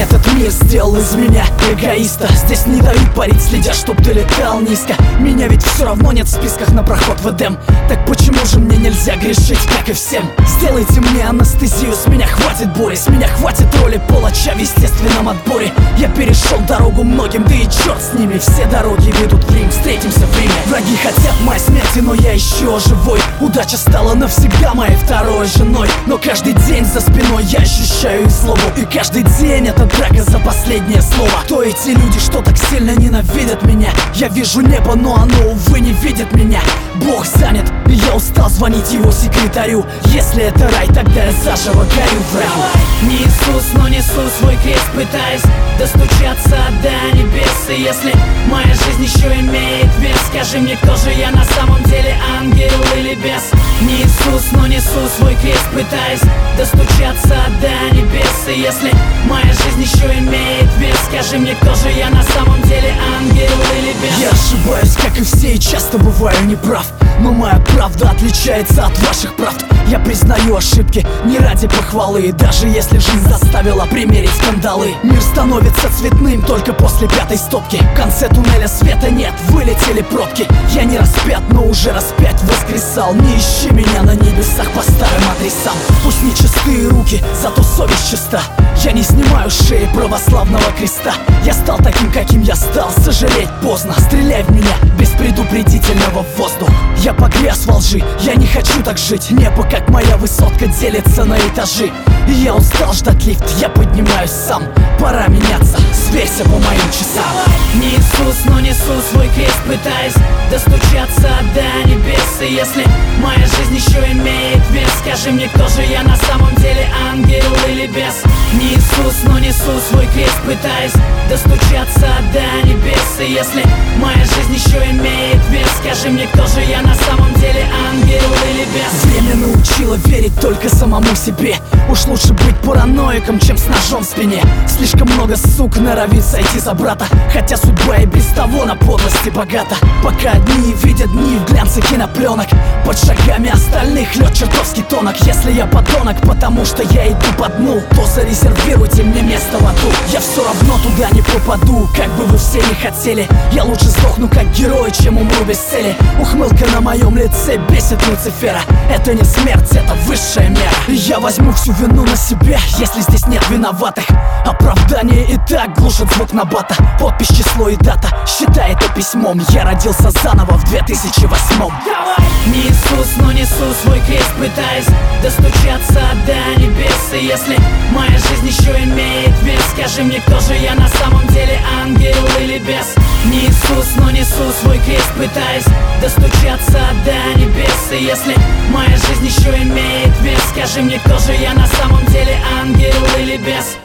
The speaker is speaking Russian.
Этот мир сделал из меня эгоиста. Здесь не дают парить, следя, чтоб ты летал низко. Меня ведь все равно нет в списках на проход в Эдем. Так почему же мне нельзя грешить, как и всем? Сделайте мне анестезию, с меня хватит боли С меня хватит роли палача в естественном отборе. Я перешел дорогу многим, да и черт с ними. Все дороги ведут в Рим, встретимся в Риме. Враги хотят моей смерти, но я еще живой. Удача стала навсегда моей второй женой. Но каждый день за спиной я ощущаю их злобу И каждый день это драка за последнее слово. Кто эти люди, что так сильно ненавидят меня? Я вижу небо, но оно, увы, не видит меня. Бог занят, и я устал звонить его секретарю. Если это рай, тогда я заживо горю в раю Не Иисус, но несу свой крест, пытаясь достучаться до небес. И если моя жизнь еще имеет вес, скажи мне, кто же я на самом деле, ангел или бес? Не Иисус, но несу свой крест, пытаясь достучаться до И если моя жизнь еще имеет вес, скажи мне, кто же я на самом деле, ангел или бес? Я ошибаюсь, как и все, и часто бываю неправ Но моя правда отличается от ваших правд. Я признаю ошибки не ради похвалы. Даже если жизнь заставила примерить скандалы Мир становится цветным только после пятой стопки. В конце туннеля света нет, вылетели пробки. Я не распят, но уже распять воскресал. Не ищи меня на небесах по старым адресам Пусть не чистые руки, зато совесть чиста. Я не снимаю шеи православного креста. Я стал таким, каким я стал, сожалеть поздно. Стреляй в меня без предупредительного в воздух Я погряз во лжи, я не хочу так жить. Небо, как моя высотка, делится на этажи. И я устал ждать лифт, я поднимаюсь сам. Пора меняться, сверься по моим часам. Не Иисус, но несу свой крест, пытаясь достучаться до небес. И если моя жизнь еще имеет вес, скажи мне, кто же я на самом деле, ангел или бес? Не Иисус, но несу свой крест, пытаясь достучаться до И если моя жизнь еще имеет вес, скажи мне, кто же я на самом деле, ангел или бес? Время научило верить только самому себе. Уж лучше быть параноиком, чем с ножом в спине. Слишком много сук норовит сойти за брата. Хотя судьба и без того на подлости богата. Пока одни видят дни в глянце кинопленок. Под шагами остальных лед чертовски тонок. Если я подонок, потому что я иду по дну То зарезервируйте мне место в аду. Я все равно туда не попаду, как бы вы все не хотели Я лучше сдохну как герой, чем умру без цели. Ухмылка на моем лице бесит Люцифера. Это не смерть, это высшая мера. Я возьму всю вину на себя, если здесь нет виноватых. Оправдание и так глушит звук набата. Подпись, число и дата, считай это письмом. Я родился заново в 2008 Не Иисус, но несу свой крест, пытаясь достучаться до небес И если моя жизнь еще имеет вес, скажи мне, кто же я на самом деле, ангел или бес? Не Иисус, но несу свой крест, пытаясь достучаться до небес И если моя жизнь еще имеет вес, скажи мне, кто же я на самом деле, ангел или бес?